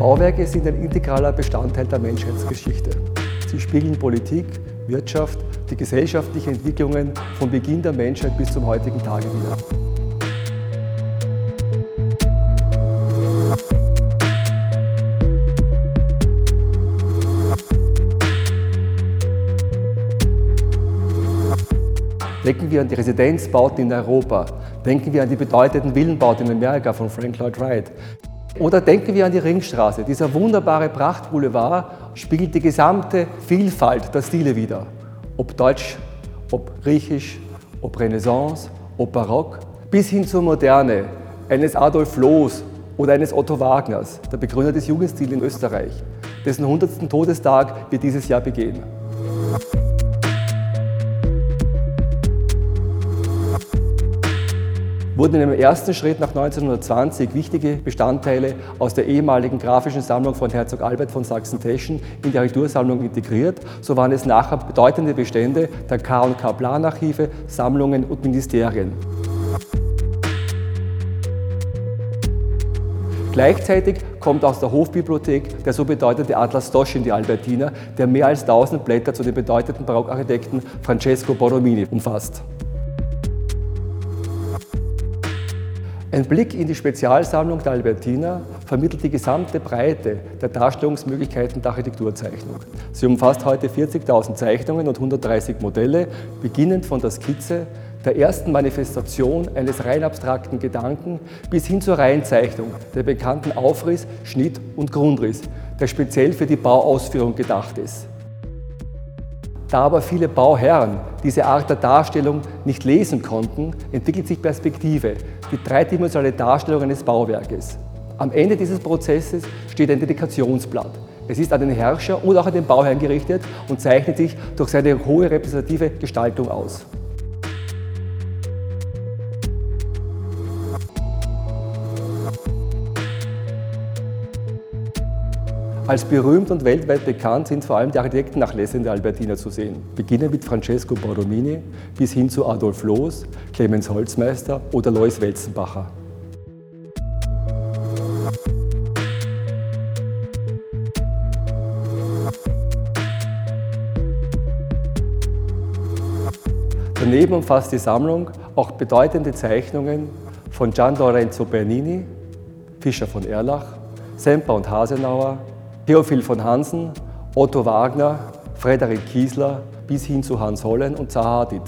Bauwerke sind ein integraler Bestandteil der Menschheitsgeschichte. Sie spiegeln Politik, Wirtschaft, die gesellschaftlichen Entwicklungen von Beginn der Menschheit bis zum heutigen Tage wieder. Denken wir an die Residenzbauten in Europa. Denken wir an die bedeutenden Villenbauten in Amerika von Frank Lloyd Wright. Oder denken wir an die Ringstraße. Dieser wunderbare Prachtboulevard spiegelt die gesamte Vielfalt der Stile wider. Ob Deutsch, ob Griechisch, ob Renaissance, ob Barock, bis hin zur Moderne eines Adolf Loos oder eines Otto Wagners, der Begründer des Jugendstils in Österreich, dessen 100. Todestag wir dieses Jahr begehen. Wurden in einem ersten Schritt nach 1920 wichtige Bestandteile aus der ehemaligen grafischen Sammlung von Herzog Albert von Sachsen-Teschen in die Architektursammlung integriert. So waren es nachher bedeutende Bestände der K&K Planarchive, Sammlungen und Ministerien. Gleichzeitig kommt aus der Hofbibliothek der so bedeutende Atlas Dosch in die Albertina, der mehr als 1000 Blätter zu den bedeutenden Barockarchitekten Francesco Borromini umfasst. Ein Blick in die Spezialsammlung der Albertina vermittelt die gesamte Breite der Darstellungsmöglichkeiten der Architekturzeichnung. Sie umfasst heute 40.000 Zeichnungen und 130 Modelle, beginnend von der Skizze, der ersten Manifestation eines rein abstrakten Gedanken bis hin zur Reihenzeichnung, der bekannten Aufriss, Schnitt und Grundriss, der speziell für die Bauausführung gedacht ist. Da aber viele Bauherren diese Art der Darstellung nicht lesen konnten, entwickelt sich Perspektive, die dreidimensionale Darstellung eines Bauwerkes. Am Ende dieses Prozesses steht ein Dedikationsblatt. Es ist an den Herrscher und auch an den Bauherrn gerichtet und zeichnet sich durch seine hohe repräsentative Gestaltung aus. Als berühmt und weltweit bekannt sind vor allem die Architektennachlässe in der Albertina zu sehen. Beginnen mit Francesco Borromini bis hin zu Adolf Loos, Clemens Holzmeister oder Lois Welzenbacher. Daneben umfasst die Sammlung auch bedeutende Zeichnungen von Gian Lorenzo Bernini, Fischer von Erlach, Semper und Hasenauer, Theophil von Hansen, Otto Wagner, Frederik Kiesler bis hin zu Hans Hollen und Zaha Hadid.